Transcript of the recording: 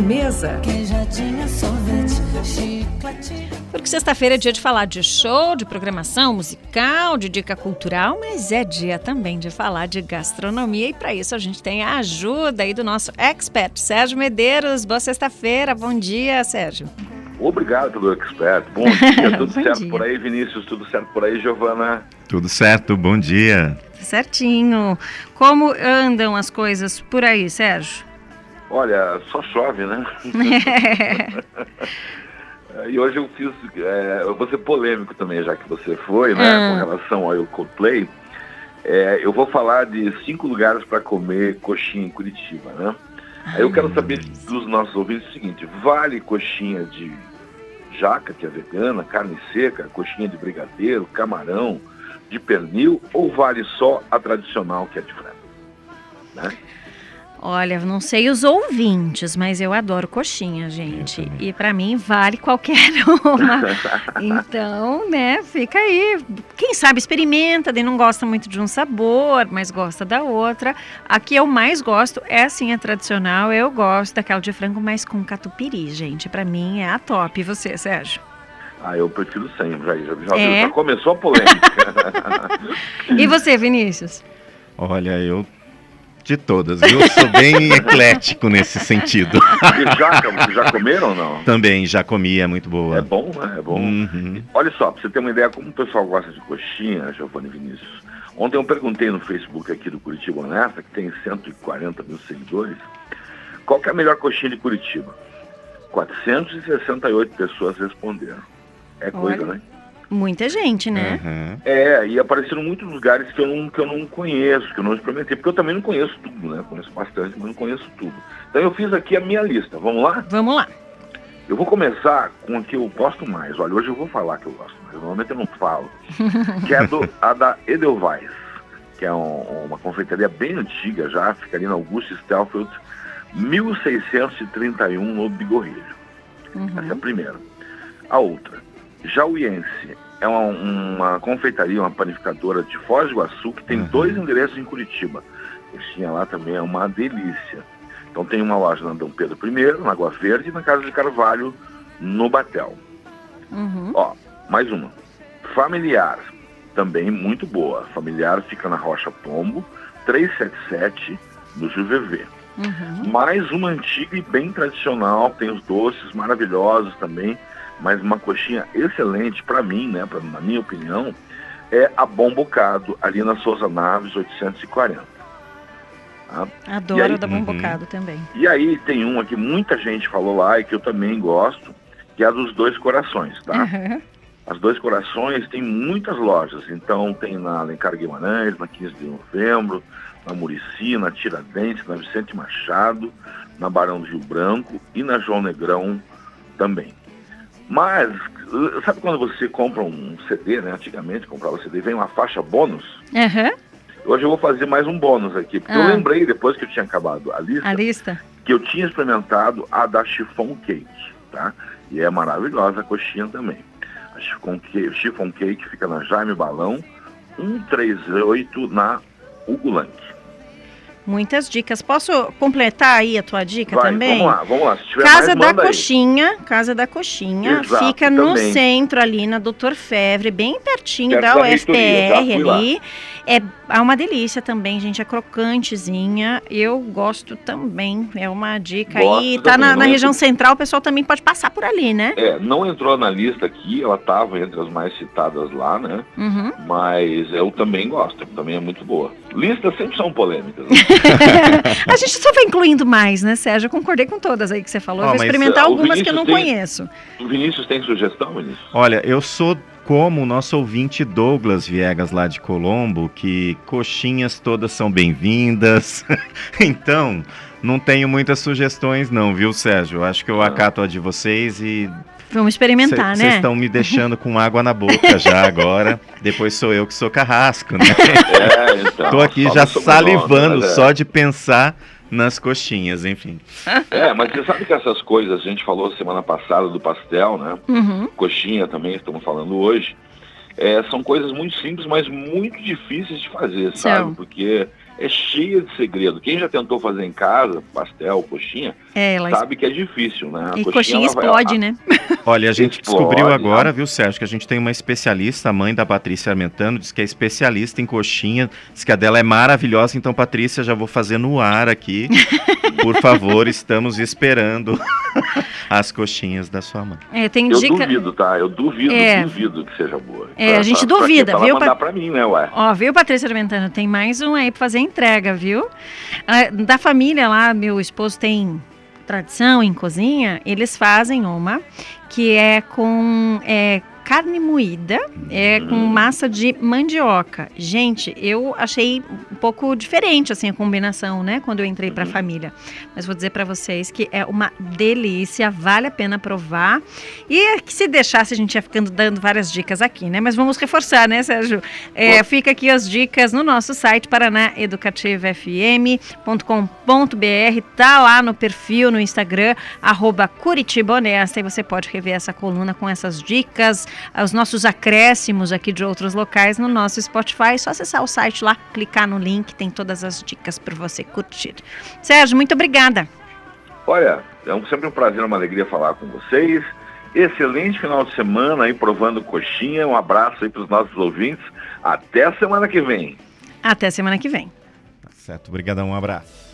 mesa. Porque sexta-feira é dia de falar de show, de programação musical, de dica cultural, mas é dia também de falar de gastronomia e para isso a gente tem a ajuda aí do nosso expert, Sérgio Medeiros. Boa sexta-feira, bom dia, Sérgio. Obrigado pelo expert. Bom dia, tudo certo dia. por aí, Vinícius? Tudo certo por aí, Giovana? Tudo certo, bom dia. Certinho. Como andam as coisas por aí, Sérgio? Olha, só chove, né? e hoje eu fiz, é, eu vou ser polêmico também, já que você foi, né, ah. com relação ao Coldplay. É, eu vou falar de cinco lugares para comer coxinha em Curitiba, né? Aí eu quero saber dos nossos ouvintes o seguinte: vale coxinha de jaca, que é vegana, carne seca, coxinha de brigadeiro, camarão, de pernil, ou vale só a tradicional, que é de frango? Né? Olha, não sei os ouvintes, mas eu adoro coxinha, gente. E para mim vale qualquer uma. então, né, fica aí. Quem sabe experimenta, daí não gosta muito de um sabor, mas gosta da outra. A que eu mais gosto é assim a tradicional. Eu gosto daquela de frango, mas com catupiry, gente. Para mim é a top. E você, Sérgio? Ah, eu prefiro sem, já, já, é? já começou a polêmica. e você, Vinícius? Olha, eu de todas, viu? Sou bem eclético nesse sentido. E já, já comeram ou não? Também, já comi, é muito boa. É bom, né? É bom. Uhum. Olha só, pra você ter uma ideia como o pessoal gosta de coxinha, Giovanni Vinícius. Ontem eu perguntei no Facebook aqui do Curitiba Honesta, que tem 140 mil seguidores, qual que é a melhor coxinha de Curitiba? 468 pessoas responderam. É coisa, Olha. né? Muita gente, né? Uhum. É, e apareceram muitos lugares que eu, não, que eu não conheço, que eu não experimentei, porque eu também não conheço tudo, né? Conheço bastante, mas não conheço tudo. Então eu fiz aqui a minha lista. Vamos lá? Vamos lá. Eu vou começar com a que eu gosto mais. Olha, hoje eu vou falar que eu gosto mais. Normalmente eu não falo. que é do, a da Edelweiss, que é um, uma confeitaria bem antiga já, fica ali na Augusto Stelfield, 1631 no Bigorrilho. Uhum. Essa é a primeira. A outra, Jauiense é uma, uma, confeitaria, uma panificadora de Foz do Iguaçu que tem uhum. dois endereços em Curitiba. tinha lá também é uma delícia. Então tem uma loja na Dom Pedro I, na Água Verde, e na Casa de Carvalho, no Batel. Uhum. Ó, mais uma. Familiar, também muito boa. Familiar fica na Rocha Pombo, 377, no JuVV. Uhum. Mais uma antiga e bem tradicional, tem os doces maravilhosos também, mas uma coxinha excelente para mim, né, pra, na minha opinião, é a Bom Bocado, ali na Souza Naves 840. Tá? Adoro aí, da Bom uhum. Bocado também. E aí tem uma que muita gente falou lá e que eu também gosto, que é a dos Dois Corações, tá? Uhum. As Dois Corações tem muitas lojas, então tem na Alencar Guimarães, na 15 de novembro, na Murici, na Tiradentes, na Vicente Machado, na Barão do Rio Branco e na João Negrão também. Mas, sabe quando você compra um CD, né? Antigamente comprava CD, vem uma faixa bônus? Uhum. Hoje eu vou fazer mais um bônus aqui, porque ah. eu lembrei, depois que eu tinha acabado a lista, a lista, que eu tinha experimentado a da Chiffon Cake, tá? E é maravilhosa a coxinha também. A Chiffon Cake, Chiffon Cake fica na Jaime Balão, 138 na Hugo Lank. Muitas dicas. Posso completar aí a tua dica Vai, também? Vamos lá, vamos lá. Casa da Coxinha, aí. Casa da Coxinha, Exato, fica também. no centro ali na Doutor Fevre, bem pertinho da, da UFPR ali. É, é uma delícia também, gente. É crocantezinha. Eu gosto também. É uma dica gosto aí. Tá na, na região central, o pessoal também pode passar por ali, né? É, não entrou na lista aqui, ela estava entre as mais citadas lá, né? Uhum. Mas eu também gosto, também é muito boa. Listas sempre são polêmicas. Né? a gente só vai incluindo mais, né, Sérgio? Eu concordei com todas aí que você falou. Eu vou experimentar algumas que eu não tem, conheço. O Vinícius tem sugestão, Vinícius? Olha, eu sou como o nosso ouvinte Douglas Viegas lá de Colombo, que coxinhas todas são bem-vindas. então, não tenho muitas sugestões não, viu, Sérgio? Acho que eu ah. acato a de vocês e Vamos experimentar, cê, né? Vocês estão me deixando com água na boca já agora. Depois sou eu que sou carrasco, né? É, então. Tô aqui já salivando é. só de pensar nas coxinhas, enfim. É, mas você sabe que essas coisas, a gente falou semana passada do pastel, né? Uhum. Coxinha também, estamos falando hoje. É, são coisas muito simples, mas muito difíceis de fazer, sabe? Porque é cheia de segredo. Quem já tentou fazer em casa, pastel, coxinha, é, sabe que é difícil, né? A e coxinha, coxinha explode, vai... né? Olha, a gente explode, descobriu agora, né? viu, Sérgio, que a gente tem uma especialista, a mãe da Patrícia Armentano, diz que é especialista em coxinha, diz que a dela é maravilhosa, então, Patrícia, já vou fazer no ar aqui. Por favor, estamos esperando as coxinhas da sua mãe. É, tem eu dica... duvido, tá? Eu duvido, é. duvido que seja boa. É, pra, a gente pra, duvida, pra viu? Pra mandar pra mim, né, ué? Ó, viu, Patrícia Armentano? Tem mais um aí pra fazer entrega, viu? Ah, da família lá, meu esposo tem tradição em cozinha, eles fazem uma que é com é, carne moída é, com massa de mandioca. Gente, eu achei um pouco diferente assim a combinação, né? Quando eu entrei para a uhum. família. Mas vou dizer para vocês que é uma delícia, vale a pena provar. E que se deixasse a gente ia ficando dando várias dicas aqui, né? Mas vamos reforçar, né, Sérgio? É, fica aqui as dicas no nosso site paranaeducativofm.com.br. Tá lá no perfil no Instagram arroba Honesta e você pode rever essa coluna com essas dicas os nossos acréscimos aqui de outros locais no nosso Spotify. É só acessar o site lá, clicar no link, tem todas as dicas para você curtir. Sérgio, muito obrigada. Olha, é sempre um prazer, uma alegria falar com vocês. Excelente final de semana aí provando coxinha. Um abraço aí para os nossos ouvintes. Até a semana que vem. Até a semana que vem. Tá certo, obrigadão, um abraço.